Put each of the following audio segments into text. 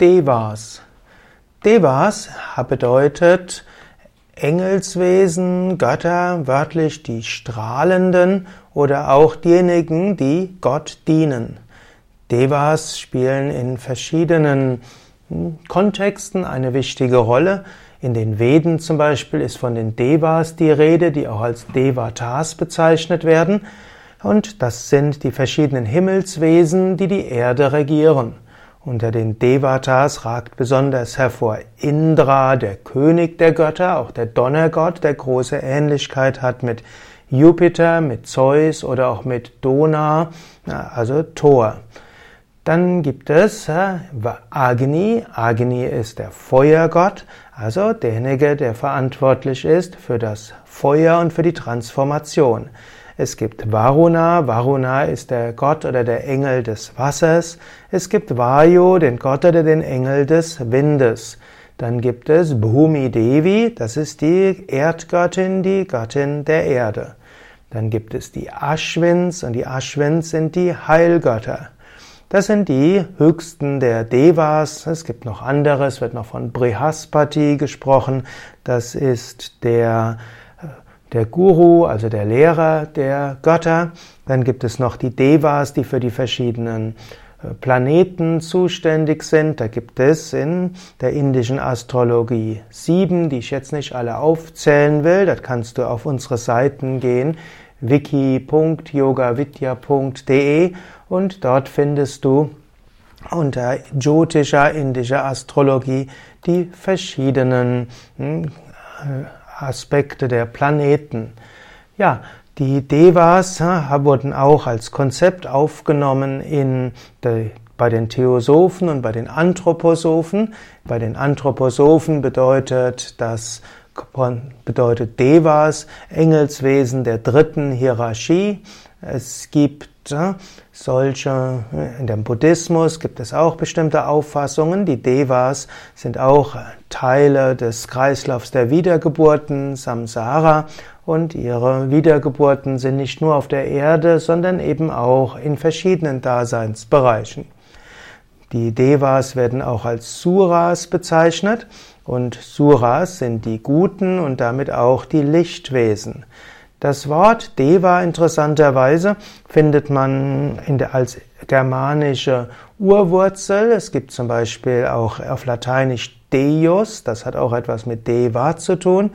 Devas. Devas bedeutet Engelswesen, Götter, wörtlich die Strahlenden oder auch diejenigen, die Gott dienen. Devas spielen in verschiedenen hm, Kontexten eine wichtige Rolle. In den Veden zum Beispiel ist von den Devas die Rede, die auch als Devatas bezeichnet werden. Und das sind die verschiedenen Himmelswesen, die die Erde regieren. Unter den Devatas ragt besonders hervor Indra, der König der Götter, auch der Donnergott, der große Ähnlichkeit hat mit Jupiter, mit Zeus oder auch mit Dona, also Thor. Dann gibt es Agni. Agni ist der Feuergott, also derjenige, der verantwortlich ist für das Feuer und für die Transformation. Es gibt Varuna. Varuna ist der Gott oder der Engel des Wassers. Es gibt Vayu, den Gott oder den Engel des Windes. Dann gibt es Bhumi Devi, das ist die Erdgöttin, die Göttin der Erde. Dann gibt es die Ashwins und die Ashwins sind die Heilgötter. Das sind die höchsten der Devas. Es gibt noch andere, es wird noch von Brihaspati gesprochen. Das ist der der Guru, also der Lehrer der Götter. Dann gibt es noch die Devas, die für die verschiedenen äh, Planeten zuständig sind. Da gibt es in der indischen Astrologie sieben, die ich jetzt nicht alle aufzählen will. Da kannst du auf unsere Seiten gehen, wiki.yogavidya.de und dort findest du unter Jyotisha indischer Astrologie die verschiedenen hm, Aspekte der Planeten. Ja, die Devas wurden auch als Konzept aufgenommen in de, bei den Theosophen und bei den Anthroposophen. Bei den Anthroposophen bedeutet das bedeutet Devas Engelswesen der dritten Hierarchie. Es gibt solche, in dem Buddhismus gibt es auch bestimmte Auffassungen. Die Devas sind auch Teile des Kreislaufs der Wiedergeburten, Samsara, und ihre Wiedergeburten sind nicht nur auf der Erde, sondern eben auch in verschiedenen Daseinsbereichen. Die Devas werden auch als Suras bezeichnet und Suras sind die Guten und damit auch die Lichtwesen. Das Wort Deva interessanterweise findet man der, als germanische Urwurzel. Es gibt zum Beispiel auch auf Lateinisch Deus, das hat auch etwas mit Deva zu tun.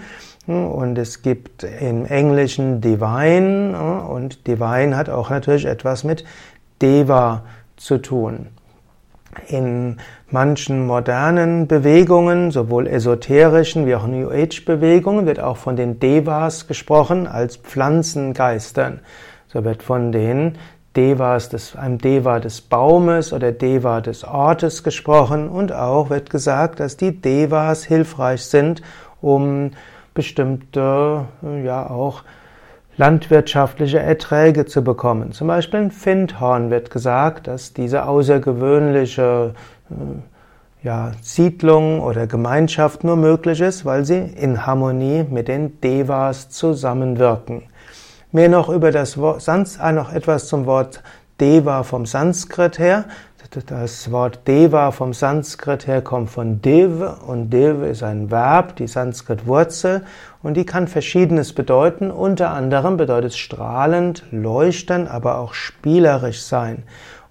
Und es gibt im Englischen Divine und Divine hat auch natürlich etwas mit Deva zu tun. In manchen modernen Bewegungen, sowohl esoterischen wie auch New Age Bewegungen, wird auch von den Devas gesprochen als Pflanzengeistern. So wird von den Devas, des, einem Deva des Baumes oder Deva des Ortes gesprochen und auch wird gesagt, dass die Devas hilfreich sind, um bestimmte, ja auch landwirtschaftliche Erträge zu bekommen. Zum Beispiel in Findhorn wird gesagt, dass diese außergewöhnliche äh, ja, Siedlung oder Gemeinschaft nur möglich ist, weil sie in Harmonie mit den Devas zusammenwirken. Mehr noch über das Wort, äh, noch etwas zum Wort Deva vom Sanskrit her. Das Wort Deva vom Sanskrit her kommt von Dev und Dev ist ein Verb, die Sanskrit-Wurzel und die kann verschiedenes bedeuten. Unter anderem bedeutet strahlend, leuchten, aber auch spielerisch sein.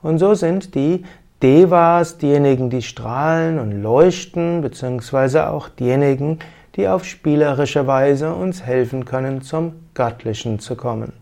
Und so sind die Devas diejenigen, die strahlen und leuchten, beziehungsweise auch diejenigen, die auf spielerische Weise uns helfen können, zum Göttlichen zu kommen.